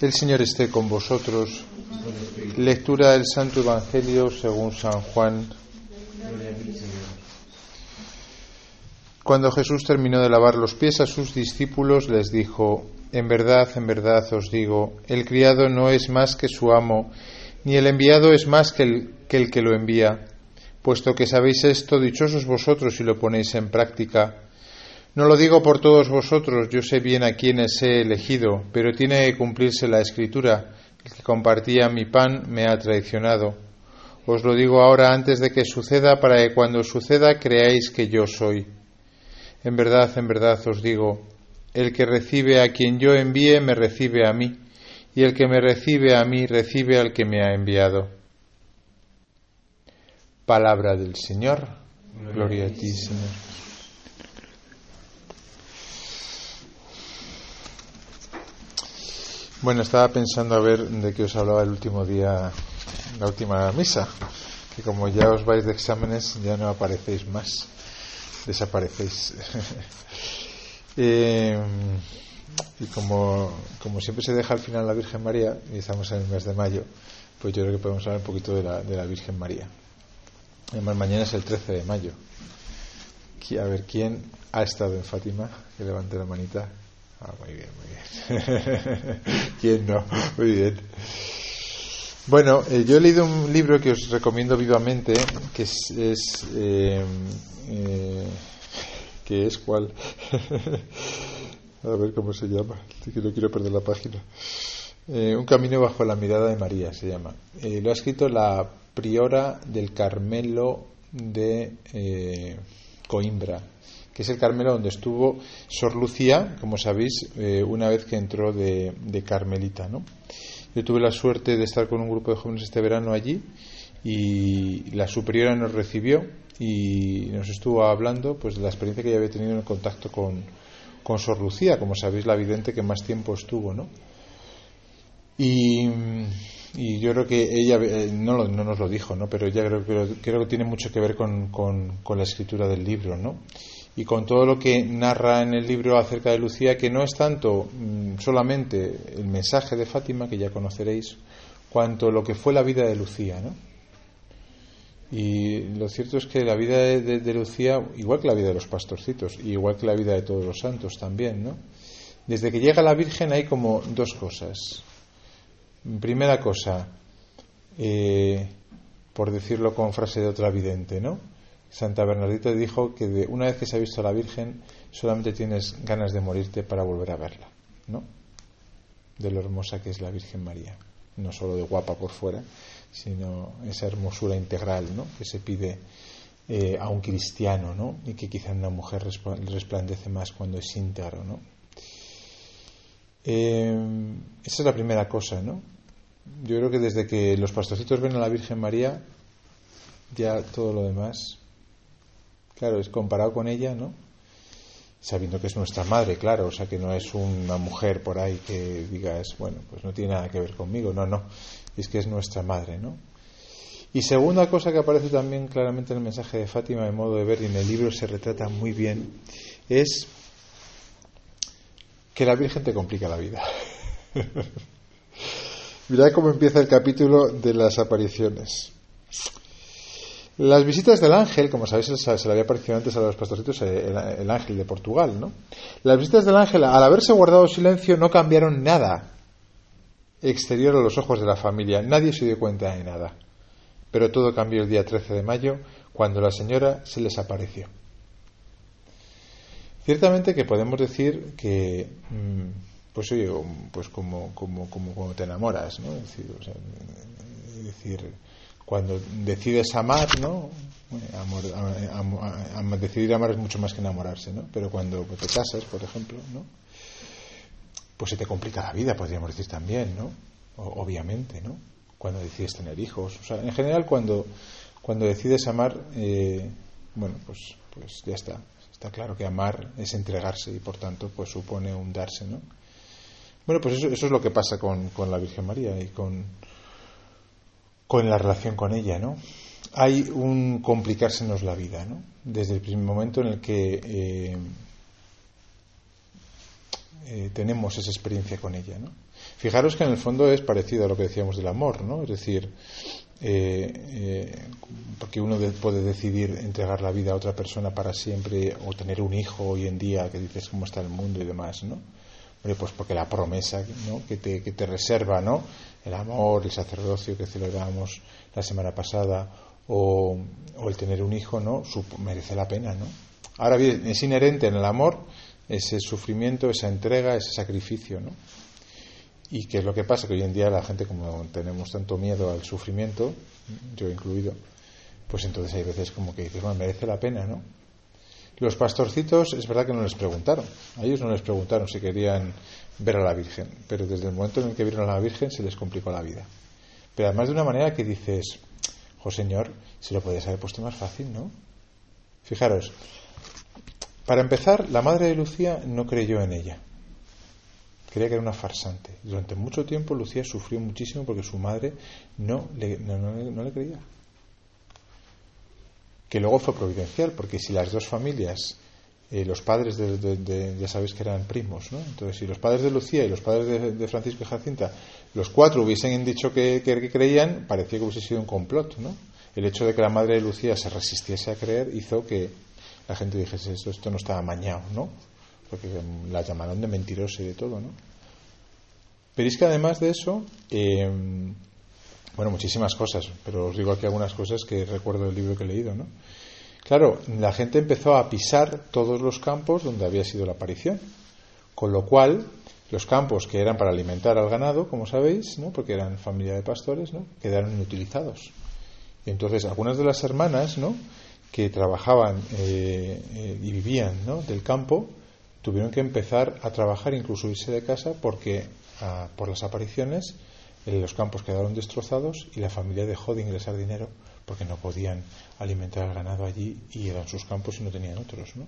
El Señor esté con vosotros. Lectura del Santo Evangelio según San Juan. Cuando Jesús terminó de lavar los pies a sus discípulos, les dijo, En verdad, en verdad os digo, el criado no es más que su amo, ni el enviado es más que el que, el que lo envía. Puesto que sabéis esto, dichosos vosotros si lo ponéis en práctica. No lo digo por todos vosotros, yo sé bien a quienes he elegido, pero tiene que cumplirse la escritura. El que compartía mi pan me ha traicionado. Os lo digo ahora antes de que suceda, para que cuando suceda creáis que yo soy. En verdad, en verdad os digo, el que recibe a quien yo envíe me recibe a mí, y el que me recibe a mí recibe al que me ha enviado. Palabra del Señor. Gloria a ti, Señor. Bueno, estaba pensando a ver de qué os hablaba el último día, la última misa, que como ya os vais de exámenes ya no aparecéis más, desaparecéis. eh, y como, como siempre se deja al final la Virgen María, y estamos en el mes de mayo, pues yo creo que podemos hablar un poquito de la, de la Virgen María. Además, mañana es el 13 de mayo. A ver, ¿quién ha estado en Fátima? Que levante la manita. Ah, muy bien, muy bien. ¿Quién no? Muy bien. Bueno, eh, yo he leído un libro que os recomiendo vivamente, que es, es eh, eh, que es cuál. A ver cómo se llama, que no quiero perder la página. un camino bajo la mirada de María se llama. lo ha escrito la priora del Carmelo de Coimbra, que es el Carmelo donde estuvo Sor Lucía, como sabéis, eh, una vez que entró de, Carmelita. ¿no? Yo tuve la suerte de estar con un grupo de jóvenes este verano allí y la superiora nos recibió y nos estuvo hablando pues, de la experiencia que ella había tenido en el contacto con, con Sor Lucía, como sabéis, la vidente que más tiempo estuvo. ¿no? Y, yo creo que ella eh, no, no, nos lo dijo, ¿no? pero ella creo, creo, creo que tiene mucho que ver con, con, con la escritura del libro. ¿no? Y con todo lo que narra en el libro acerca de Lucía, que no es tanto mm, solamente el mensaje de Fátima, que ya conoceréis, cuanto lo que fue la vida de Lucía. ¿no? Y lo cierto es que la vida de, Lucía, igual que la vida de los pastorcitos, y igual que la vida de todos los santos también, ¿no? desde que llega la Virgen hay como dos cosas. Primera cosa, eh, por decirlo con frase de otra vidente, ¿no? Santa Bernardita dijo que de una vez que se ha visto a la Virgen, solamente tienes ganas de morirte para volver a verla, ¿no? De lo hermosa que es la Virgen María, no solo de guapa por fuera, sino esa hermosura integral, ¿no? Que se pide eh, a un cristiano, ¿no? Y que quizá una mujer resplandece más cuando es íntegro, ¿no? Eh, esa es la primera cosa, ¿no? Yo creo que desde que los pastorcitos ven a la Virgen María, ya todo lo demás Claro, es comparado con ella, ¿no? Sabiendo que es nuestra madre, claro, o sea que no es una mujer por ahí que digas, bueno, pues no tiene nada que ver conmigo, no, no, es que es nuestra madre, ¿no? Y segunda cosa que aparece también claramente en el mensaje de Fátima, de modo de ver, y en el libro se retrata muy bien, es que la Virgen te complica la vida. Mirad cómo empieza el capítulo de las apariciones. Las visitas del ángel, como sabéis, se le había parecido antes a los pastorcitos eh, el, ángel de Portugal, ¿no? Las visitas del ángel, al haberse guardado silencio, no cambiaron nada exterior a los ojos de la familia. Nadie se dio cuenta de nada. Pero todo cambió el día 13 de mayo, cuando la señora se les apareció. Ciertamente que podemos decir que, mm, pues oye, pues como, como, como, te enamoras, ¿no? Es decir, es decir cuando decides amar, ¿no? decidir amar es mucho más que enamorarse, ¿no? Pero cuando te casas, por ejemplo, ¿no? Pues se te complica la vida, podríamos decir también, ¿no? obviamente, ¿no? Cuando decides tener hijos, o sea, en general cuando cuando decides amar, eh, bueno, pues pues ya está, está claro que amar es entregarse y por tanto pues supone un darse, ¿no? Bueno, pues eso, eso es lo que pasa con, con la Virgen María y con con la relación con ella, ¿no? Hay un complicársenos la vida, ¿no? Desde el primer momento en el que eh, eh, tenemos esa experiencia con ella, ¿no? Fijaros que en el fondo es parecido a lo que decíamos del amor, ¿no? Es decir, eh, eh, porque uno puede decidir entregar la vida a otra persona para siempre o tener un hijo hoy en día que dices cómo está el mundo y demás, ¿no? Pues porque la promesa ¿no? que, te, que te reserva, ¿no? El amor, el sacerdocio que celebramos la semana pasada o, o el tener un hijo, ¿no? merece la pena, ¿no? Ahora bien, es inherente en el amor ese sufrimiento, esa entrega, ese sacrificio, ¿no? Y qué es lo que pasa, que hoy en día la gente, como tenemos tanto miedo al sufrimiento, yo incluido, pues entonces hay veces como que dices, bueno, merece la pena, ¿no? Los pastorcitos es verdad que no les preguntaron, a ellos no les preguntaron si querían ver a la Virgen, pero desde el momento en el que vieron a la Virgen se les complicó la vida. Pero además de una manera que dices, oh Señor, se lo podías haber puesto más fácil, ¿no? Fijaros, para empezar, la madre de Lucía no creyó en ella. Creía que era una farsante. Durante mucho tiempo Lucía sufrió muchísimo porque su madre no le, no, le creía. Que luego fue providencial, porque si las dos familias, eh, los padres de, ya sabéis que eran primos, ¿no? Entonces, si los padres de Lucía y los padres de, Francisco y Jacinta, los cuatro hubiesen dicho que, creían, parecía que hubiese sido un complot, ¿no? El hecho de que la madre de Lucía se resistiese a creer hizo que la gente dijese esto, esto no estaba amañado, ¿no? Porque la llamaron de mentirosa y de todo, ¿no? Pero es que además de eso, eh, bueno, muchísimas cosas, pero os digo aquí algunas cosas que recuerdo del libro que he leído, ¿no? Claro, la gente empezó a pisar todos los campos donde había sido la aparición, con lo cual los campos que eran para alimentar al ganado, como sabéis, ¿no? porque eran familia de pastores, ¿no? quedaron inutilizados. Y entonces algunas de las hermanas, ¿no? que trabajaban eh, eh, y vivían ¿no? del campo tuvieron que empezar a trabajar, incluso irse de casa, porque ah, por las apariciones los campos quedaron destrozados y la familia dejó de ingresar dinero porque no podían alimentar al ganado allí y eran sus campos y no tenían otros. ¿no?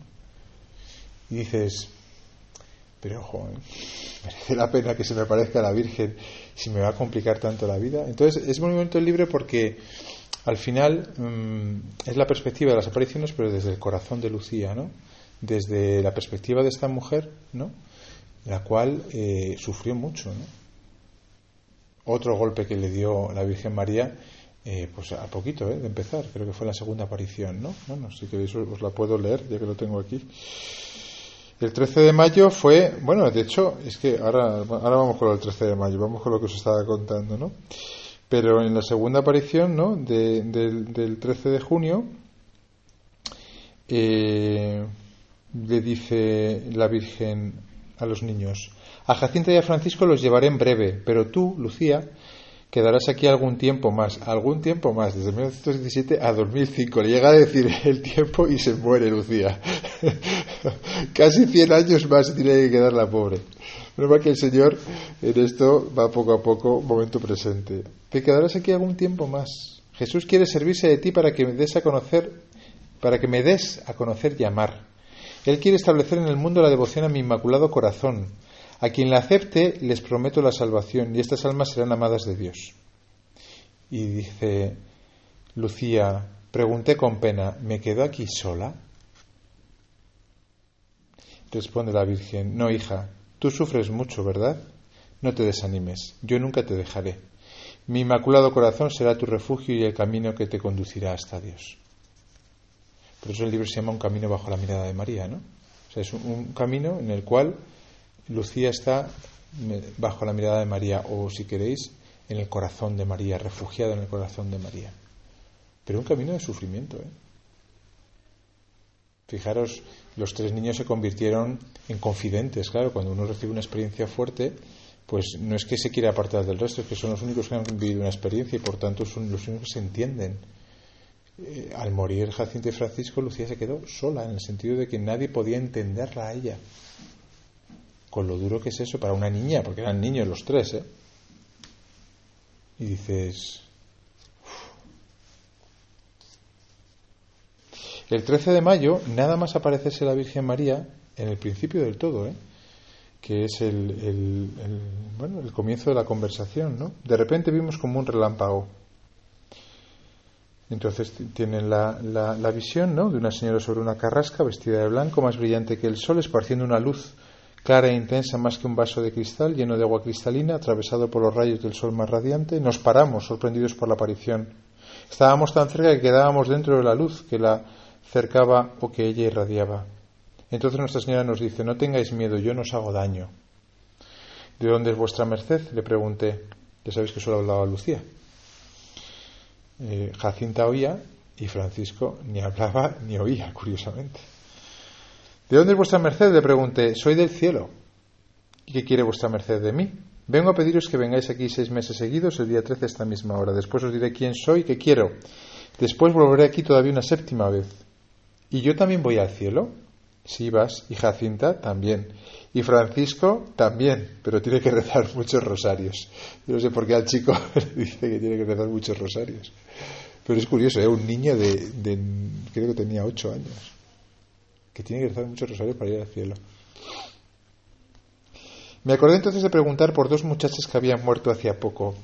Y dices, pero ojo, merece la pena que se me parezca la Virgen si me va a complicar tanto la vida. Entonces es movimiento libre porque al final mm, es la perspectiva de las apariciones, pero desde el corazón de Lucía, ¿no? Desde la perspectiva de esta mujer, ¿no? La cual eh, sufrió mucho, ¿no? Otro golpe que le dio la Virgen María, eh, pues a poquito, ¿eh? De empezar, creo que fue la segunda aparición, ¿no? Bueno, si queréis os la puedo leer, ya que lo tengo aquí. El 13 de mayo fue, bueno, de hecho, es que ahora, ahora vamos con el 13 de mayo, vamos con lo que os estaba contando, ¿no? Pero en la segunda aparición, ¿no? del 13 de junio, eh, le dice la Virgen a los niños, a Jacinta y a Francisco los llevaré en breve, pero tú, Lucía, quedarás aquí algún tiempo más, algún tiempo más, desde 1917 a 2005. Le llega a decir el tiempo y se muere Lucía. Casi 100 años más tiene que quedar la pobre. Pero que el Señor en esto va poco a poco, momento presente. Te quedarás aquí algún tiempo más. Jesús quiere servirse de ti para que me des a conocer, para que me des a conocer y amar. Él quiere establecer en el mundo la devoción a mi inmaculado corazón. A quien la acepte les prometo la salvación y estas almas serán amadas de Dios. Y dice Lucía, pregunté con pena, ¿me quedo aquí sola? Responde la Virgen, no, hija, tú sufres mucho, ¿verdad? No te desanimes, yo nunca te dejaré. Mi inmaculado corazón será tu refugio y el camino que te conducirá hasta Dios. Por eso el libro se llama Un camino bajo la mirada de María, ¿no? O sea, es un, camino en el cual Lucía está bajo la mirada de María, o si queréis, en el corazón de María, refugiada en el corazón de María. Pero un camino de sufrimiento, ¿eh? Fijaros, los tres niños se convirtieron en confidentes. Claro, cuando uno recibe una experiencia fuerte, pues no es que se quiera apartar del resto, es que son los únicos que han vivido una experiencia y por tanto son los únicos que se entienden. Eh, al morir Jacinto y Francisco, Lucía se quedó sola, en el sentido de que nadie podía entenderla a ella. Con lo duro que es eso para una niña, porque eran niños los tres, ¿eh? Y dices, El 13 de mayo, nada más aparecerse la Virgen María en el principio del todo, ¿eh? que es el, bueno, el comienzo de la conversación. ¿no? De repente vimos como un relámpago. Entonces tienen la, la, la, visión ¿no? de una señora sobre una carrasca vestida de blanco, más brillante que el sol, esparciendo una luz clara e intensa más que un vaso de cristal lleno de agua cristalina, atravesado por los rayos del sol más radiante, nos paramos, sorprendidos por la aparición. Estábamos tan cerca que quedábamos dentro de la luz que la cercaba o que ella irradiaba. Entonces Nuestra Señora nos dice, no tengáis miedo, yo no os hago daño. ¿De dónde es vuestra merced? Le pregunté. Ya sabéis que solo hablaba Lucía. Eh, Jacinta oía y Francisco ni hablaba ni oía, curiosamente. ¿De dónde es vuestra merced? Le pregunté. Soy del cielo. ¿Y qué quiere vuestra merced de mí? Vengo a pediros que vengáis aquí seis meses seguidos, el día 13 a esta misma hora. Después os diré quién soy y qué quiero. Después volveré aquí todavía una séptima vez. ¿Y yo también voy al cielo? Sí, vas. Y Jacinta también. Y Francisco también, pero tiene que rezar muchos rosarios. Yo no sé por qué al chico le dice que tiene que rezar muchos rosarios. Pero es curioso, ¿eh? un niño de, de, creo que tenía ocho años, que tiene que rezar muchos rosarios para ir al cielo. Me acordé entonces de preguntar por dos muchachas que habían muerto hacía poco.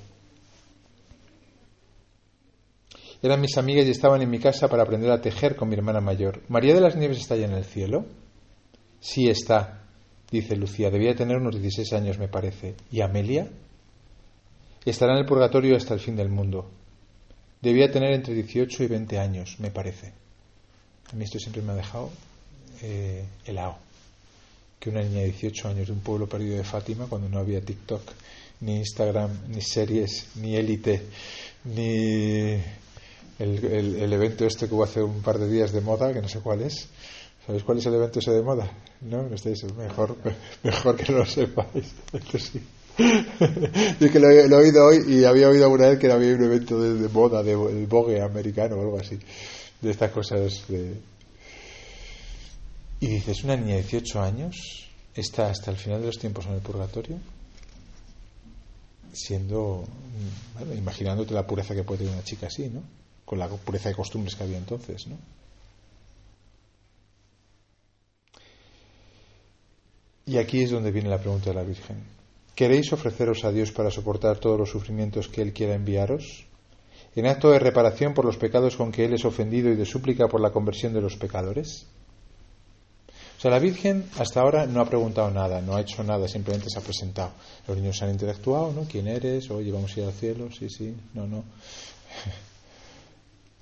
Eran mis amigas y estaban en mi casa para aprender a tejer con mi hermana mayor. ¿María de las Nieves está ya en el cielo? Sí está, dice Lucía, debía tener unos 16 años, me parece. ¿Y Amelia? Estará en el purgatorio hasta el fin del mundo. Debía tener entre 18 y 20 años, me parece. A mí esto siempre me ha dejado eh, helado. Que una niña de 18 años de un pueblo perdido de Fátima, cuando no había TikTok, ni Instagram, ni series, ni élite, ni el, el, evento este que hubo hace un par de días de moda, que no sé cuál es, ¿Sabéis cuál es el evento ese de moda? No, estáis mejor, mejor que no lo sepáis. sí. Yo que lo, he, oído hoy y había oído alguna vez que había un evento de, moda, del de, Vogue americano o algo así, de estas cosas. De... Y dices, una niña de 18 años está hasta el final de los tiempos en el purgatorio, siendo, bueno, imaginándote la pureza que puede tener una chica así, ¿no? Con la pureza de costumbres que había entonces, ¿no? Y aquí es donde viene la pregunta de la Virgen. ¿Queréis ofreceros a Dios para soportar todos los sufrimientos que Él quiera enviaros? ¿En acto de reparación por los pecados con que Él es ofendido y de súplica por la conversión de los pecadores? O sea, la Virgen hasta ahora no ha preguntado nada, no ha hecho nada, simplemente se ha presentado. Los niños han interactuado, ¿no? ¿Quién eres? Oye, vamos a ir al cielo, sí, sí, no, no.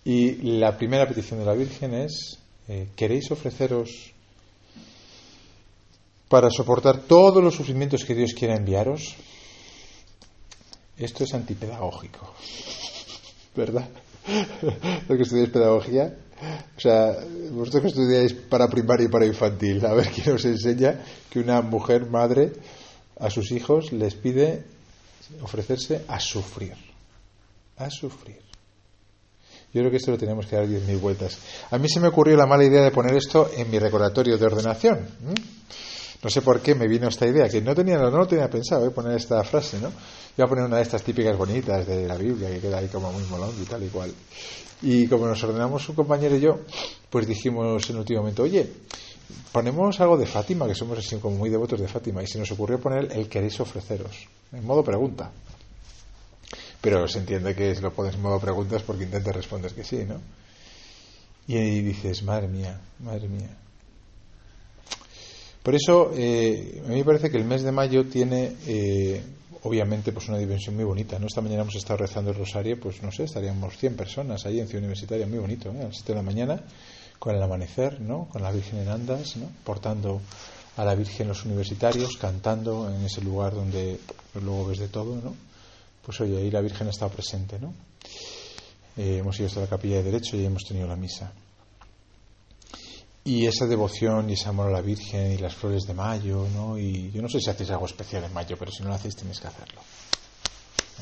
Y la primera petición de la Virgen es, eh, ¿queréis ofreceros para soportar todos los sufrimientos que Dios quiera enviaros. Esto es antipedagógico, ¿verdad? Lo que estudiáis pedagogía, o sea, vosotros que estudiáis para primaria y para infantil, a ver quién os enseña que una mujer madre a sus hijos les pide ofrecerse a sufrir, a sufrir. Yo creo que esto lo tenemos que dar diez mil vueltas. A mí se me ocurrió la mala idea de poner esto en mi recordatorio de ordenación. No sé por qué me vino esta idea, que no tenía, no lo tenía pensado, ¿eh? poner esta frase, ¿no? Iba a poner una de estas típicas bonitas de la Biblia, que queda ahí como muy molón y tal y cual. Y como nos ordenamos un compañero y yo, pues dijimos en el último momento, oye, ponemos algo de Fátima, que somos así como muy devotos de Fátima, y se nos ocurrió poner el queréis ofreceros, en modo pregunta. Pero se entiende que lo pones en modo preguntas porque intentas responder que sí, ¿no? Y ahí dices, madre mía, madre mía. Por eso, eh, a mí me parece que el mes de mayo tiene, eh, obviamente, pues una dimensión muy bonita. ¿no? Esta mañana hemos estado rezando el rosario, pues no sé, estaríamos 100 personas ahí en Ciudad Universitaria, muy bonito, ¿eh? a las 7 de la mañana, con el amanecer, ¿no? con la Virgen en andas, ¿no? portando a la Virgen los universitarios, cantando en ese lugar donde luego ves de todo, ¿no? Pues oye, ahí la Virgen ha estado presente, ¿no? Eh, hemos ido hasta la capilla de derecho y hemos tenido la misa. Y esa devoción y ese amor a la Virgen y las flores de mayo, ¿no? Y yo no sé si hacéis algo especial en mayo, pero si no lo hacéis tenéis que hacerlo.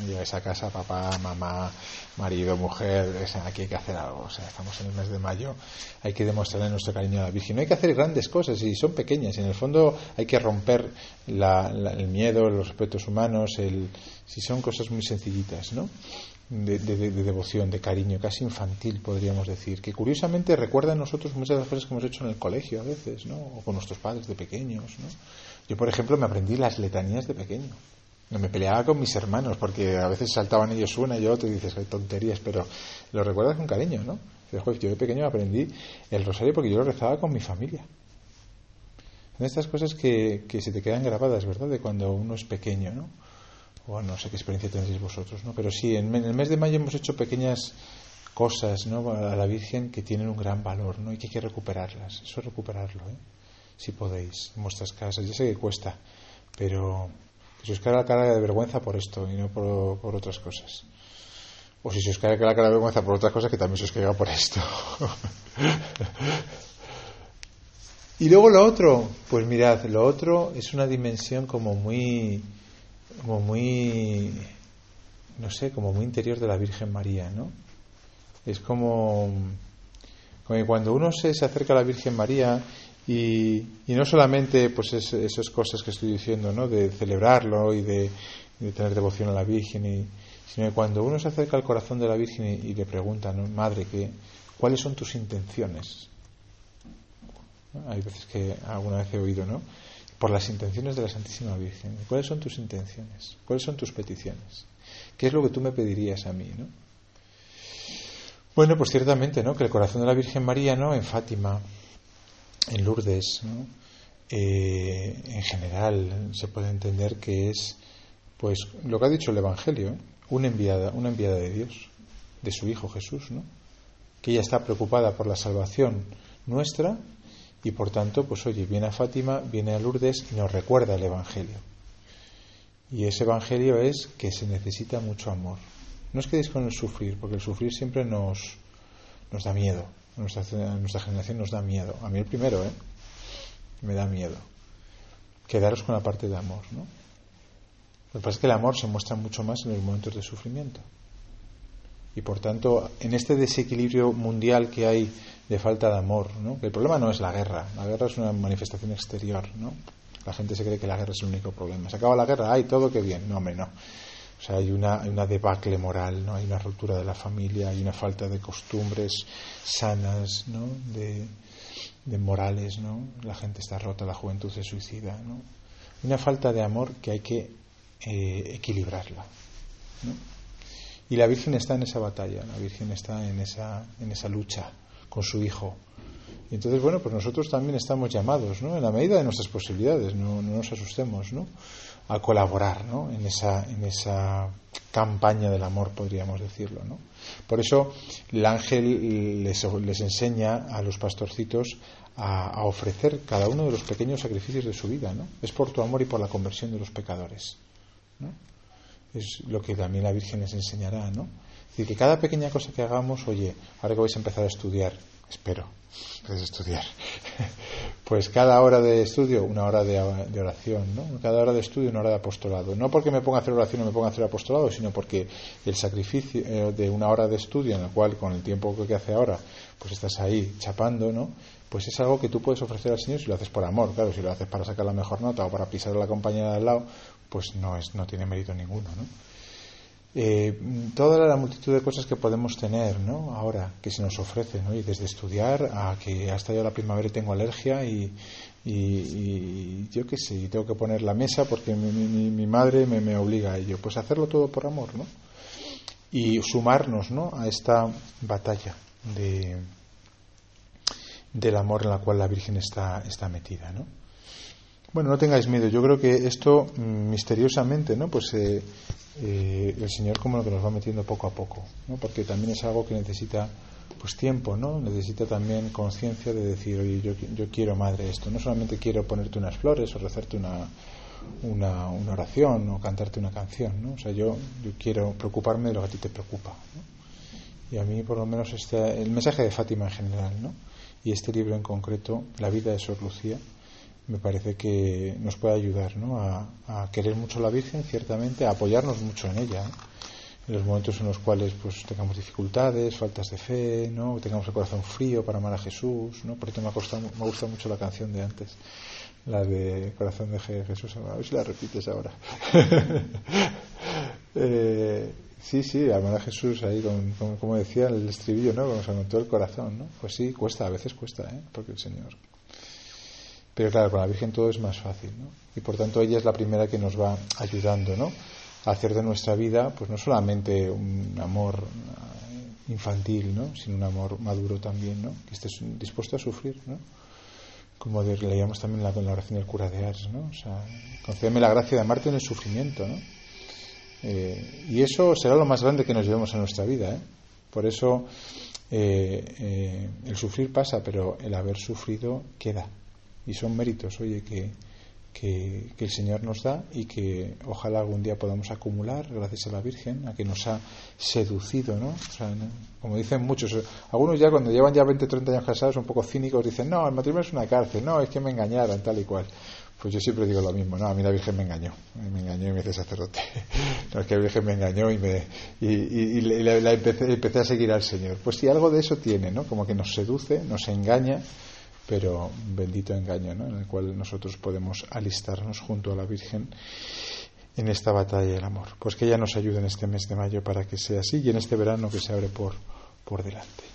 Llegáis a casa, papá, mamá, marido, mujer, aquí hay que hacer algo. O sea, estamos en el mes de mayo, hay que demostrarle nuestro cariño a la Virgen. No hay que hacer grandes cosas y son pequeñas. En el fondo hay que romper el miedo, los respetos humanos, el, si son cosas muy sencillitas, ¿no? de, devoción, de cariño, casi infantil, podríamos decir, que curiosamente recuerda a nosotros muchas de las cosas que hemos hecho en el colegio a veces, ¿no? O con nuestros padres de pequeños, ¿no? Yo, por ejemplo, me aprendí las letanías de pequeño. Me peleaba con mis hermanos porque a veces saltaban ellos una y otra y dices, hay tonterías, pero lo recuerdas con cariño, ¿no? Yo de pequeño aprendí el rosario porque yo lo rezaba con mi familia. Son estas cosas que, que se te quedan grabadas, ¿verdad? De cuando uno es pequeño, ¿no? O no sé qué experiencia tenéis vosotros, ¿no? Pero sí, en, el mes de mayo hemos hecho pequeñas cosas, ¿no? A la Virgen que tienen un gran valor, ¿no? Y que hay que recuperarlas. Eso es recuperarlo, ¿eh? Si podéis, en vuestras casas. Ya sé que cuesta, pero que os cae la cara de vergüenza por esto y no por, por otras cosas. O si se os cae la cara de vergüenza por otras cosas, que también se os caiga por esto. y luego lo otro, pues mirad, lo otro es una dimensión como muy, como muy, no sé, como muy interior de la Virgen María, ¿no? Es como, como que cuando uno se acerca a la Virgen María y, no solamente pues esas cosas que estoy diciendo, ¿no? De celebrarlo y de, tener devoción a la Virgen y, sino que cuando uno se acerca al corazón de la Virgen y, le pregunta. Madre, ¿qué, ¿cuáles son tus intenciones? Hay veces que alguna vez he oído, ¿no? Por las intenciones de la Santísima Virgen. ¿Cuáles son tus intenciones? ¿Cuáles son tus peticiones? ¿Qué es lo que tú me pedirías a mí, ¿no? Bueno, pues ciertamente, ¿no? Que el corazón de la Virgen María, ¿no? En Fátima, en Lourdes, ¿no? Eh, en general se puede entender que es, pues, lo que ha dicho el Evangelio, una enviada, una enviada de Dios, de su Hijo Jesús, ¿no? que ella está preocupada por la salvación nuestra y por tanto, pues oye, viene a Fátima, viene a Lourdes y nos recuerda el Evangelio. Y ese Evangelio es que se necesita mucho amor. No os quedéis con el sufrir, porque el sufrir siempre nos, nos da miedo. A nuestra, nuestra generación nos da miedo. A mí el primero, ¿eh? Me da miedo. Quedaros con la parte de amor, ¿no? Lo que pasa es que el amor se muestra mucho más en los momentos de sufrimiento. Y por tanto, en este desequilibrio mundial que hay de falta de amor, ¿no? el problema no es la guerra, la guerra es una manifestación exterior. ¿no? La gente se cree que la guerra es el único problema. Se acaba la guerra, hay todo que bien. No, hombre, no. O sea, hay una, hay una debacle moral, ¿no? hay una ruptura de la familia, hay una falta de costumbres sanas, ¿no? de, de morales. ¿no? La gente está rota, la juventud se suicida. ¿no? Una falta de amor que hay que eh, equilibrarla. Y la Virgen está en esa batalla, la Virgen está en esa, en esa lucha con su Hijo. Y entonces, bueno, pues nosotros también estamos llamados, ¿no? en la medida de nuestras posibilidades, no, nos asustemos, ¿no? A colaborar ¿no? en, esa, en esa campaña del amor, podríamos decirlo. ¿no? Por eso el ángel les, les enseña a los pastorcitos a, ofrecer cada uno de los pequeños sacrificios de su vida. ¿no? Es por tu amor y por la conversión de los pecadores. Es lo que también la Virgen les enseñará, ¿no? Es decir, que cada pequeña cosa que hagamos, oye, ahora que vais a empezar a estudiar, espero, a estudiar, pues cada hora de estudio, una hora de, oración, ¿no? Cada hora de estudio, una hora de apostolado. No porque me ponga a hacer oración o me ponga a hacer apostolado, sino porque el sacrificio eh, de una hora de estudio, en el cual con el tiempo que hace ahora, pues estás ahí chapando, ¿no? Pues es algo que tú puedes ofrecer al Señor si lo haces por amor, claro, si lo haces para sacar la mejor nota o para pisar a la compañera de al lado, pues no, es, no tiene mérito ninguno. ¿no? Eh, toda la multitud de cosas que podemos tener ¿no? ahora que se nos ofrecen, ¿no? y desde estudiar a que hasta yo la primavera y tengo alergia y, y, yo qué sé, tengo que poner la mesa porque mi, mi, madre me, me, obliga a ello. Pues hacerlo todo por amor, ¿no? Y sumarnos, ¿no? A esta batalla de, del amor en la cual la Virgen está, está metida, ¿no? Bueno, no tengáis miedo. Yo creo que esto mm, misteriosamente, ¿no? Pues eh, eh, el Señor como lo que nos va metiendo poco a poco, ¿no? Porque también es algo que necesita pues tiempo, ¿no? Necesita también conciencia de decir, oye, yo, yo quiero, madre, esto. No solamente quiero ponerte unas flores o rezarte una, una, una, oración o cantarte una canción, ¿no? O sea, yo, yo quiero preocuparme de lo que a ti te preocupa, ¿no? Y a mí, por lo menos, este, el mensaje de Fátima en general, ¿no? Y este libro en concreto, La vida de Sor Lucía, me parece que nos puede ayudar ¿no? a, querer mucho a la Virgen, ciertamente, a apoyarnos mucho en ella. En los momentos en los cuales pues tengamos dificultades, faltas de fe, ¿no? tengamos el corazón frío para amar a Jesús. ¿no? Por eso me, me gusta mucho la canción de antes, la de Corazón de Jesús. A ver si la repites ahora. eh, sí, sí, amar a Jesús ahí, con, como decía el estribillo, ¿no? Como se anotó el corazón. ¿no? Pues sí, cuesta, a veces cuesta, ¿eh? porque el Señor pero claro, con la Virgen todo es más fácil, ¿no? Y por tanto ella es la primera que nos va ayudando, ¿no? A hacer de nuestra vida, pues no solamente un amor eh, infantil, ¿no? Sino un amor maduro también, ¿no? Que estés dispuesto a sufrir, ¿no? como leíamos también en la, oración del cura de Ars, ¿no? O sea, concédeme la gracia de amarte en el sufrimiento, ¿no? Eh, y eso será lo más grande que nos llevemos en nuestra vida, ¿eh? Por eso eh, el sufrir pasa, pero el haber sufrido queda. Y son méritos, oye, que, que, el Señor nos da y que ojalá algún día podamos acumular gracias a la Virgen, a que nos ha seducido, ¿no? Como dicen muchos, algunos ya cuando llevan ya 20 30 años casados, un poco cínicos, dicen, no, el matrimonio es una cárcel, no, es que me engañaron, tal y cual. Pues yo siempre digo lo mismo, no, a mí la Virgen me engañó, me engañó y me hice sacerdote. No, es que la Virgen me engañó y, me, y, la, empecé, empecé a seguir al Señor. Pues sí, algo de eso tiene, ¿no? Como que nos seduce, nos engaña pero bendito engaño ¿no? en el cual nosotros podemos alistarnos junto a la Virgen en esta batalla del amor. Pues que ella nos ayude en este mes de mayo para que sea así y en este verano que se abre por, por delante.